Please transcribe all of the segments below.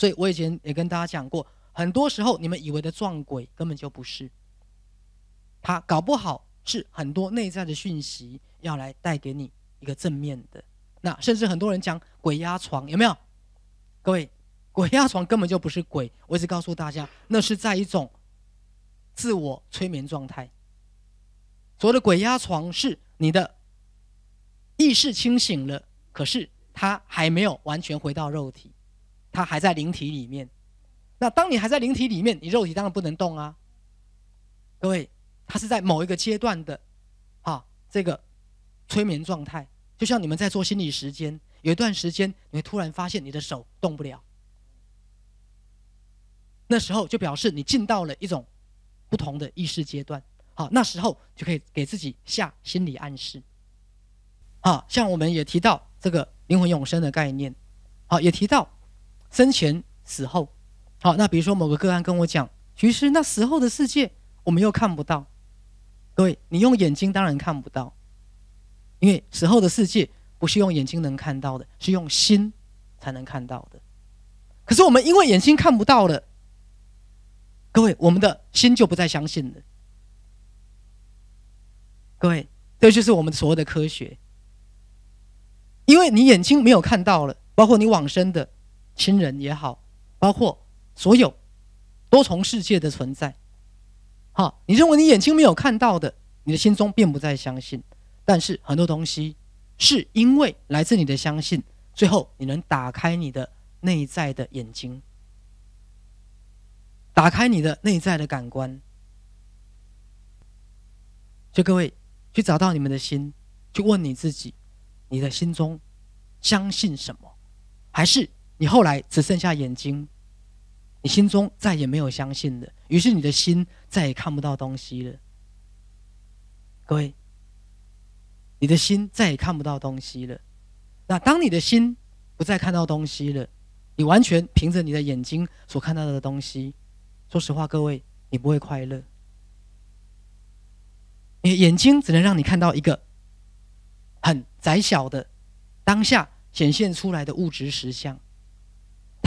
所以我以前也跟大家讲过，很多时候你们以为的撞鬼根本就不是，他搞不好是很多内在的讯息要来带给你一个正面的。那甚至很多人讲鬼压床，有没有？各位，鬼压床根本就不是鬼，我一直告诉大家，那是在一种自我催眠状态。所谓的鬼压床，是你的意识清醒了，可是他还没有完全回到肉体，他还在灵体里面。那当你还在灵体里面，你肉体当然不能动啊。各位，他是在某一个阶段的，啊，这个催眠状态。就像你们在做心理时间，有一段时间你会突然发现你的手动不了，那时候就表示你进到了一种不同的意识阶段。好，那时候就可以给自己下心理暗示。好，像我们也提到这个灵魂永生的概念，好，也提到生前死后。好，那比如说某个个案跟我讲，其实那死后的世界我们又看不到。各位，你用眼睛当然看不到。因为死后的世界不是用眼睛能看到的，是用心才能看到的。可是我们因为眼睛看不到了，各位，我们的心就不再相信了。各位，这就是我们所谓的科学。因为你眼睛没有看到了，包括你往生的亲人也好，包括所有多重世界的存在，好，你认为你眼睛没有看到的，你的心中并不再相信。但是很多东西是因为来自你的相信，最后你能打开你的内在的眼睛，打开你的内在的感官。就各位去找到你们的心，去问你自己，你的心中相信什么？还是你后来只剩下眼睛，你心中再也没有相信的，于是你的心再也看不到东西了。各位。你的心再也看不到东西了。那当你的心不再看到东西了，你完全凭着你的眼睛所看到的东西，说实话，各位，你不会快乐。你的眼睛只能让你看到一个很窄小的当下显现出来的物质实相，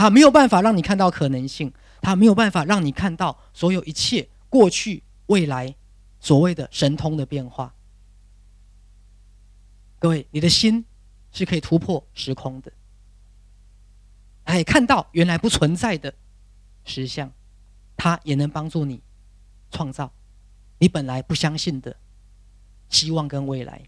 它没有办法让你看到可能性，它没有办法让你看到所有一切过去、未来所谓的神通的变化。各位，你的心是可以突破时空的，哎，看到原来不存在的实相，它也能帮助你创造你本来不相信的希望跟未来。